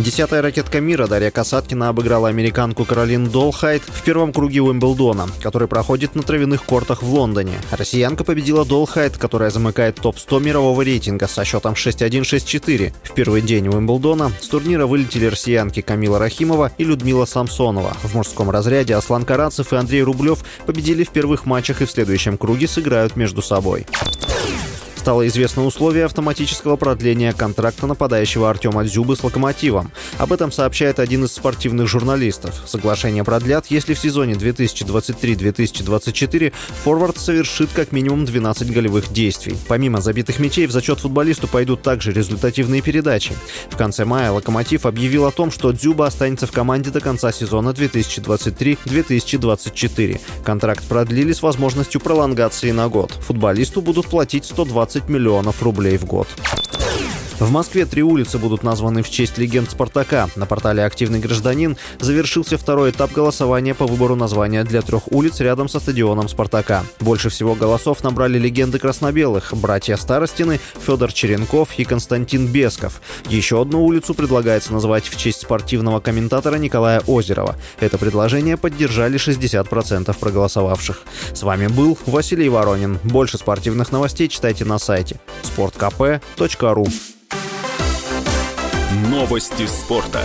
Десятая ракетка мира Дарья Касаткина обыграла американку Каролин Долхайт в первом круге Уимблдона, который проходит на травяных кортах в Лондоне. Россиянка победила Долхайт, которая замыкает топ-100 мирового рейтинга со счетом 6-1-6-4. В первый день Уимблдона с турнира вылетели россиянки Камила Рахимова и Людмила Самсонова. В мужском разряде Аслан Карацев и Андрей Рублев победили в первых матчах и в следующем круге сыграют между собой. Стало известно условие автоматического продления контракта нападающего Артема Дзюбы с «Локомотивом». Об этом сообщает один из спортивных журналистов. Соглашение продлят, если в сезоне 2023-2024 форвард совершит как минимум 12 голевых действий. Помимо забитых мячей, в зачет футболисту пойдут также результативные передачи. В конце мая «Локомотив» объявил о том, что Дзюба останется в команде до конца сезона 2023-2024. Контракт продлили с возможностью пролонгации на год. Футболисту будут платить 120 20 миллионов рублей в год. В Москве три улицы будут названы в честь легенд «Спартака». На портале «Активный гражданин» завершился второй этап голосования по выбору названия для трех улиц рядом со стадионом «Спартака». Больше всего голосов набрали легенды краснобелых – братья Старостины, Федор Черенков и Константин Бесков. Еще одну улицу предлагается назвать в честь спортивного комментатора Николая Озерова. Это предложение поддержали 60% проголосовавших. С вами был Василий Воронин. Больше спортивных новостей читайте на сайте sportkp.ru. Новости спорта.